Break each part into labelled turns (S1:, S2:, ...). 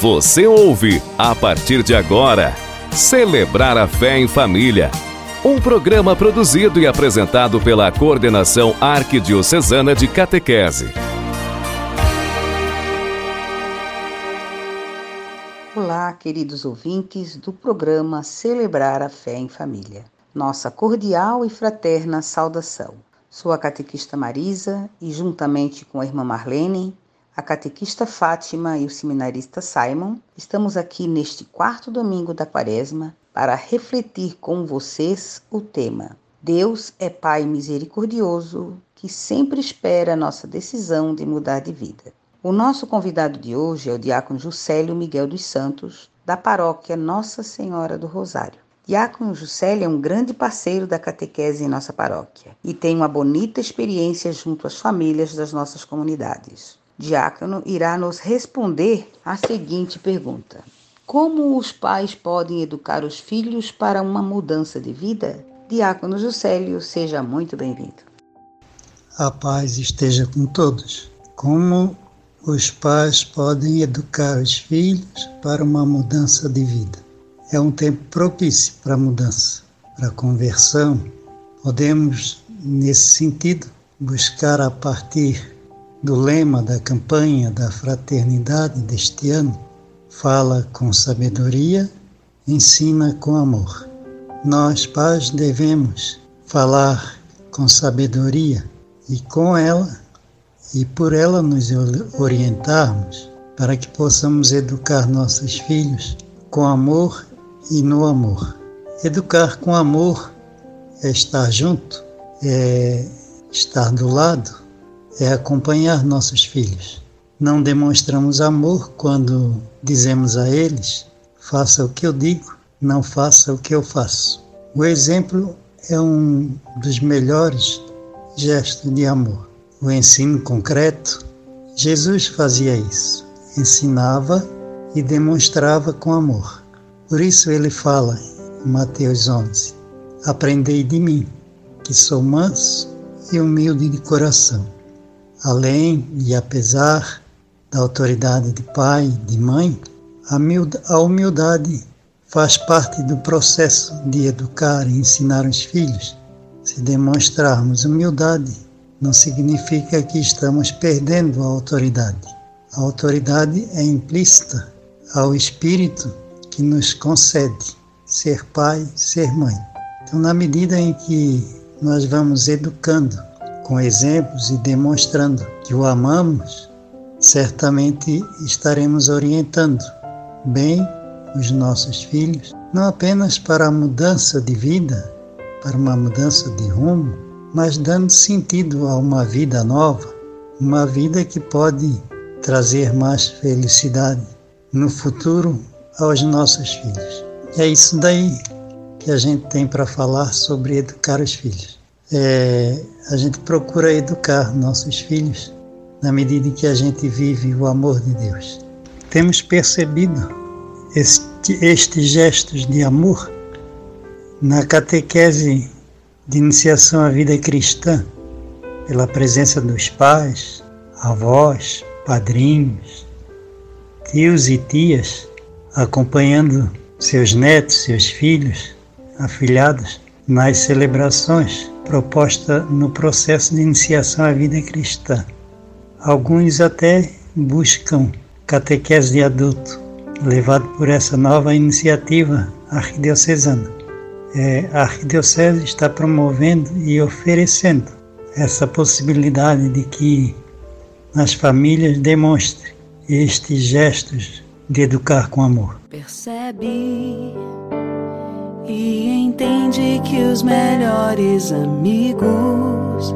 S1: Você ouve, a partir de agora, Celebrar a Fé em Família. Um programa produzido e apresentado pela Coordenação Arquidiocesana de Catequese.
S2: Olá, queridos ouvintes do programa Celebrar a Fé em Família. Nossa cordial e fraterna saudação. Sou a catequista Marisa e, juntamente com a irmã Marlene, a catequista Fátima e o seminarista Simon, estamos aqui neste quarto domingo da Quaresma para refletir com vocês o tema Deus é Pai misericordioso que sempre espera a nossa decisão de mudar de vida. O nosso convidado de hoje é o diácono Juscelio Miguel dos Santos, da paróquia Nossa Senhora do Rosário. Diácono Juscelio é um grande parceiro da catequese em nossa paróquia e tem uma bonita experiência junto às famílias das nossas comunidades diácono irá nos responder a seguinte pergunta: Como os pais podem educar os filhos para uma mudança de vida? Diácono Juscelio, seja muito bem-vindo.
S3: A paz esteja com todos. Como os pais podem educar os filhos para uma mudança de vida? É um tempo propício para a mudança, para a conversão. Podemos, nesse sentido, buscar a partir do lema da campanha da fraternidade deste ano, fala com sabedoria, ensina com amor. Nós, pais, devemos falar com sabedoria e com ela e por ela nos orientarmos para que possamos educar nossos filhos com amor e no amor. Educar com amor é estar junto, é estar do lado, é acompanhar nossos filhos. Não demonstramos amor quando dizemos a eles: faça o que eu digo, não faça o que eu faço. O exemplo é um dos melhores gestos de amor. O ensino concreto, Jesus fazia isso. Ensinava e demonstrava com amor. Por isso ele fala em Mateus 11: Aprendei de mim, que sou manso e humilde de coração além e apesar da autoridade de pai, de mãe, a humildade faz parte do processo de educar e ensinar os filhos. Se demonstrarmos humildade, não significa que estamos perdendo a autoridade. A autoridade é implícita ao espírito que nos concede ser pai, ser mãe. Então, na medida em que nós vamos educando com exemplos e demonstrando que o amamos, certamente estaremos orientando bem os nossos filhos, não apenas para a mudança de vida, para uma mudança de rumo, mas dando sentido a uma vida nova, uma vida que pode trazer mais felicidade no futuro aos nossos filhos. É isso daí que a gente tem para falar sobre educar os filhos é, a gente procura educar nossos filhos na medida em que a gente vive o amor de Deus. Temos percebido este, estes gestos de amor na catequese de iniciação à vida cristã, pela presença dos pais, avós, padrinhos, tios e tias, acompanhando seus netos, seus filhos, afilhados nas celebrações proposta no processo de iniciação à vida cristã. Alguns até buscam catequese de adulto, levado por essa nova iniciativa arquidiocesana. É, a arquidiocese está promovendo e oferecendo essa possibilidade de que as famílias demonstrem estes gestos de educar com amor.
S4: Percebe e entende que os melhores amigos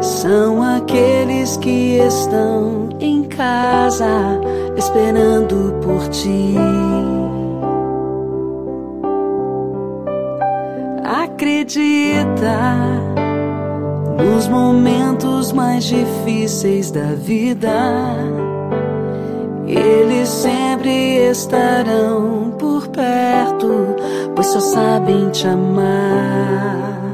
S4: são aqueles que estão em casa esperando por ti. Acredita nos momentos mais difíceis da vida, eles sempre estarão por perto pois só sabem te amar.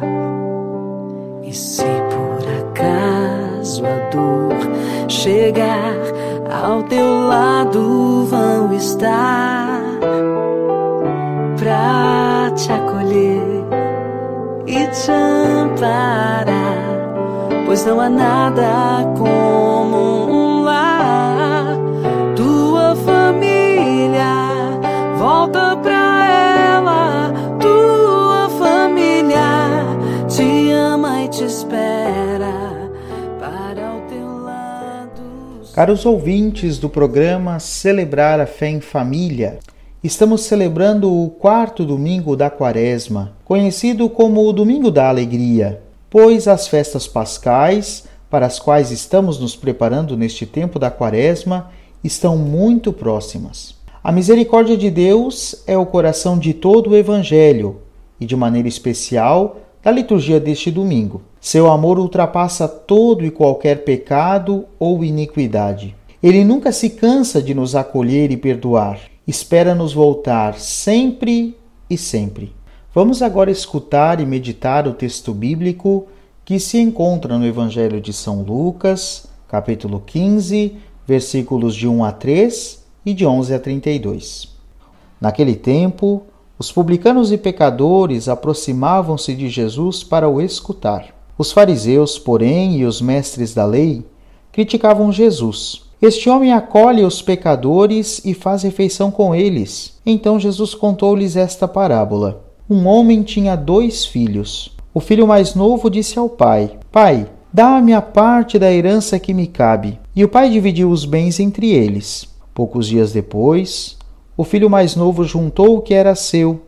S4: E se por acaso a dor chegar, ao teu lado vão estar pra te acolher e te amparar, pois não há nada como
S5: Caros ouvintes do programa Celebrar a Fé em Família, estamos celebrando o quarto domingo da Quaresma, conhecido como o Domingo da Alegria, pois as festas pascais, para as quais estamos nos preparando neste tempo da Quaresma, estão muito próximas. A misericórdia de Deus é o coração de todo o Evangelho e, de maneira especial, da liturgia deste domingo. Seu amor ultrapassa todo e qualquer pecado ou iniquidade. Ele nunca se cansa de nos acolher e perdoar. Espera nos voltar sempre e sempre. Vamos agora escutar e meditar o texto bíblico que se encontra no Evangelho de São Lucas, capítulo 15, versículos de 1 a 3 e de 11 a 32. Naquele tempo, os publicanos e pecadores aproximavam-se de Jesus para o escutar. Os fariseus, porém, e os mestres da lei criticavam Jesus. Este homem acolhe os pecadores e faz refeição com eles. Então Jesus contou-lhes esta parábola. Um homem tinha dois filhos. O filho mais novo disse ao pai: Pai, dá-me a parte da herança que me cabe. E o pai dividiu os bens entre eles. Poucos dias depois, o filho mais novo juntou o que era seu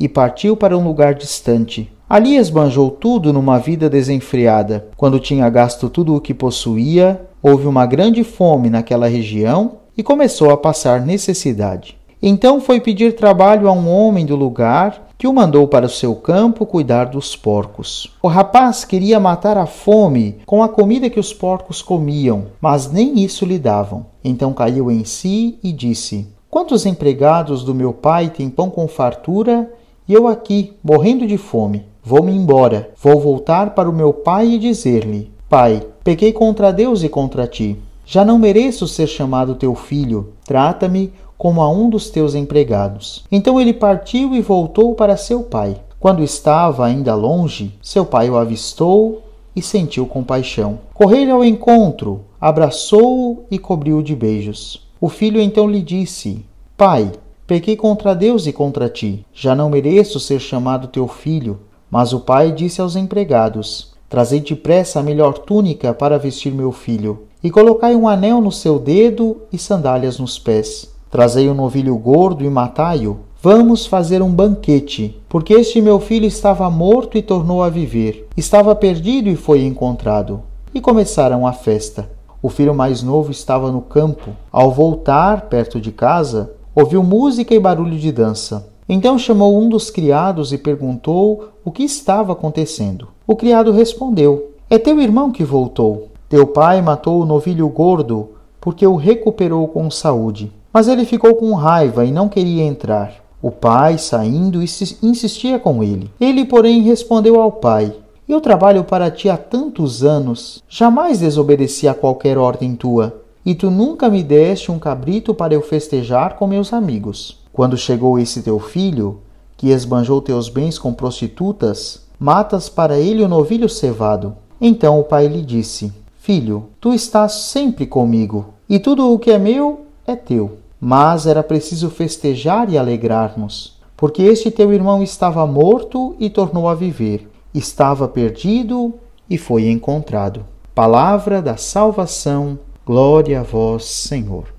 S5: e partiu para um lugar distante. Ali esbanjou tudo numa vida desenfreada. Quando tinha gasto tudo o que possuía, houve uma grande fome naquela região e começou a passar necessidade. Então foi pedir trabalho a um homem do lugar que o mandou para o seu campo cuidar dos porcos. O rapaz queria matar a fome com a comida que os porcos comiam, mas nem isso lhe davam. Então caiu em si e disse: Quantos empregados do meu pai têm pão com fartura e eu aqui, morrendo de fome? Vou-me embora, vou voltar para o meu pai e dizer-lhe: Pai, pequei contra Deus e contra ti. Já não mereço ser chamado teu filho. Trata-me como a um dos teus empregados. Então ele partiu e voltou para seu pai. Quando estava ainda longe, seu pai o avistou e sentiu compaixão. Correu ao encontro, abraçou-o e cobriu-o de beijos. O filho então lhe disse: Pai, pequei contra Deus e contra ti. Já não mereço ser chamado teu filho. Mas o pai disse aos empregados: Trazei depressa a melhor túnica para vestir meu filho, e colocai um anel no seu dedo e sandálias nos pés. Trazei um novilho gordo e matai-o. Vamos fazer um banquete, porque este meu filho estava morto e tornou a viver. Estava perdido e foi encontrado. E começaram a festa. O filho mais novo estava no campo. Ao voltar perto de casa, ouviu música e barulho de dança. Então chamou um dos criados e perguntou o que estava acontecendo. O criado respondeu: É teu irmão que voltou. Teu pai matou o novilho gordo porque o recuperou com saúde. Mas ele ficou com raiva e não queria entrar. O pai, saindo, insistia com ele. Ele, porém, respondeu ao pai: Eu trabalho para ti há tantos anos, jamais desobedeci a qualquer ordem tua, e tu nunca me deste um cabrito para eu festejar com meus amigos. Quando chegou esse teu filho, que esbanjou teus bens com prostitutas, matas para ele o novilho cevado. Então o pai lhe disse: Filho, tu estás sempre comigo, e tudo o que é meu é teu. Mas era preciso festejar e alegrar-nos, porque este teu irmão estava morto e tornou a viver, estava perdido e foi encontrado. Palavra da salvação, glória a vós, Senhor.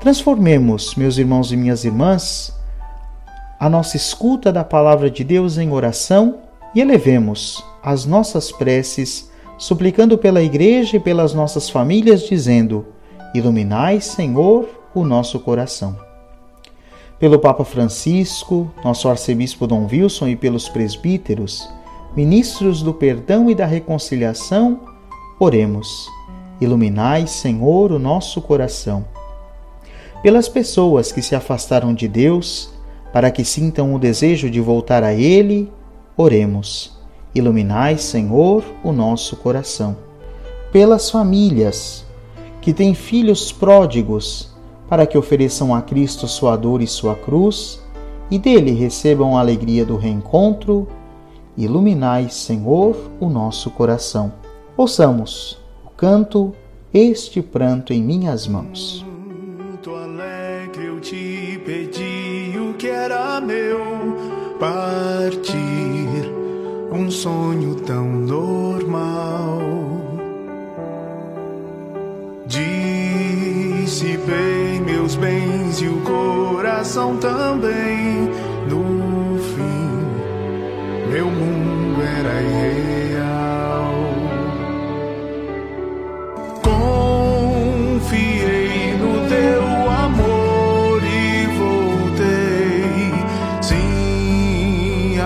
S5: Transformemos, meus irmãos e minhas irmãs, a nossa escuta da palavra de Deus em oração e elevemos as nossas preces, suplicando pela Igreja e pelas nossas famílias, dizendo: Iluminai, Senhor, o nosso coração. Pelo Papa Francisco, nosso arcebispo Dom Wilson e pelos presbíteros, ministros do perdão e da reconciliação, oremos. Iluminai, Senhor, o nosso coração. Pelas pessoas que se afastaram de Deus, para que sintam o desejo de voltar a Ele, oremos. Iluminai, Senhor, o nosso coração. Pelas famílias, que têm filhos pródigos, para que ofereçam a Cristo sua dor e sua cruz, e dele recebam a alegria do reencontro, iluminai, Senhor, o nosso coração. Ouçamos o canto Este Pranto em Minhas Mãos.
S6: Meu, partir, um sonho tão normal. Dissipei meus bens e o coração também. No fim, meu mundo era irreal.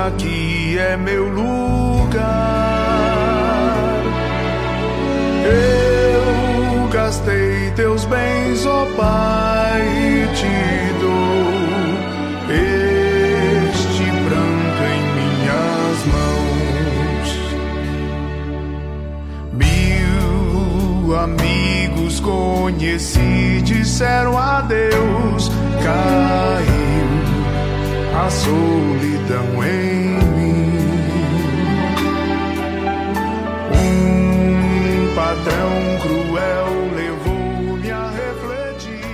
S6: Aqui é meu lugar. Eu gastei teus bens, ó Pai, e te dou este pranto em minhas mãos. Mil amigos conheci, disseram adeus, caiu a solidão em mim. Um patrão cruel levou-me a refletir.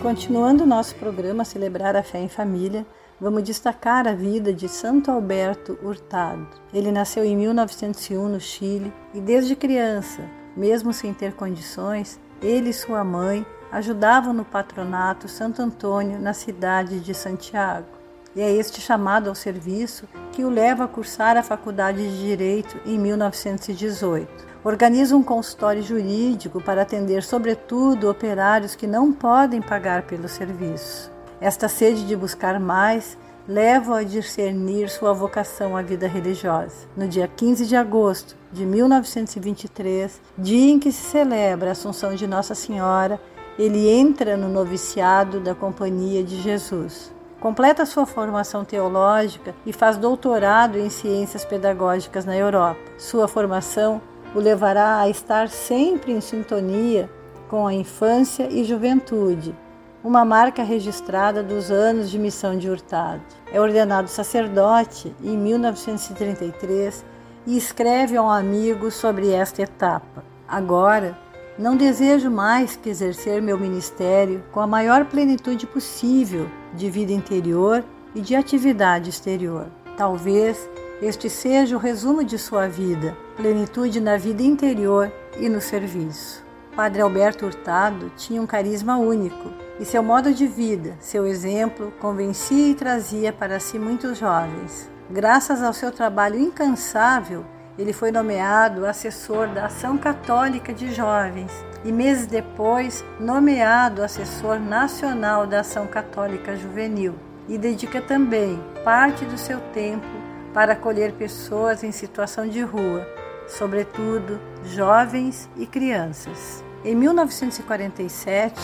S7: Continuando nosso programa Celebrar a Fé em Família, vamos destacar a vida de Santo Alberto Hurtado. Ele nasceu em 1901 no Chile e desde criança, mesmo sem ter condições, ele e sua mãe ajudavam no patronato Santo Antônio na cidade de Santiago. E é este chamado ao serviço que o leva a cursar a Faculdade de Direito em 1918 organiza um consultório jurídico para atender, sobretudo, operários que não podem pagar pelo serviço. Esta sede de buscar mais leva-o a discernir sua vocação à vida religiosa. No dia 15 de agosto de 1923, dia em que se celebra a Assunção de Nossa Senhora, ele entra no noviciado da Companhia de Jesus. Completa sua formação teológica e faz doutorado em ciências pedagógicas na Europa. Sua formação o levará a estar sempre em sintonia com a infância e juventude, uma marca registrada dos anos de missão de Hurtado. É ordenado sacerdote em 1933 e escreve a um amigo sobre esta etapa. Agora, não desejo mais que exercer meu ministério com a maior plenitude possível de vida interior e de atividade exterior. Talvez este seja o resumo de sua vida, plenitude na vida interior e no serviço. Padre Alberto Hurtado tinha um carisma único e seu modo de vida, seu exemplo, convencia e trazia para si muitos jovens. Graças ao seu trabalho incansável, ele foi nomeado assessor da Ação Católica de Jovens e meses depois nomeado assessor nacional da Ação Católica Juvenil e dedica também parte do seu tempo para acolher pessoas em situação de rua, sobretudo jovens e crianças. Em 1947,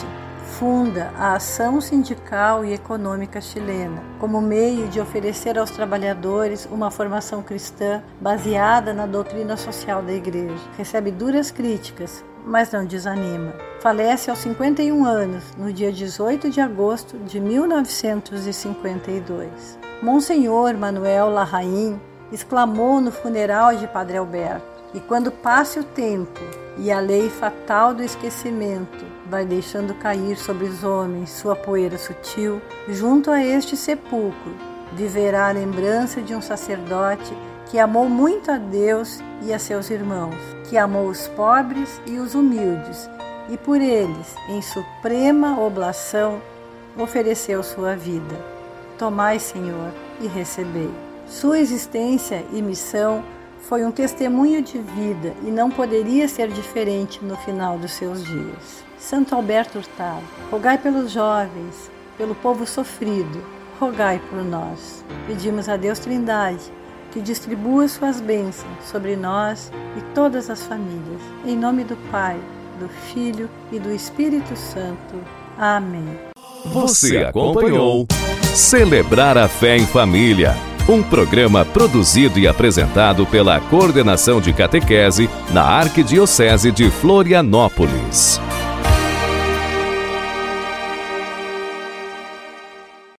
S7: funda a Ação Sindical e Econômica Chilena, como meio de oferecer aos trabalhadores uma formação cristã baseada na doutrina social da Igreja. Recebe duras críticas, mas não desanima. Falece aos 51 anos, no dia 18 de agosto de 1952. Monsenhor Manuel Larraín exclamou no funeral de Padre Alberto: E quando passe o tempo e a lei fatal do esquecimento vai deixando cair sobre os homens sua poeira sutil, junto a este sepulcro viverá a lembrança de um sacerdote que amou muito a Deus e a seus irmãos, que amou os pobres e os humildes, e por eles, em suprema oblação, ofereceu sua vida. Tomai, Senhor, e recebei. Sua existência e missão foi um testemunho de vida e não poderia ser diferente no final dos seus dias. Santo Alberto Hurtado, rogai pelos jovens, pelo povo sofrido, rogai por nós. Pedimos a Deus Trindade que distribua suas bênçãos sobre nós e todas as famílias. Em nome do Pai, do Filho e do Espírito Santo. Amém.
S1: Você acompanhou Celebrar a Fé em Família Um programa produzido e apresentado pela Coordenação de Catequese na Arquidiocese de Florianópolis.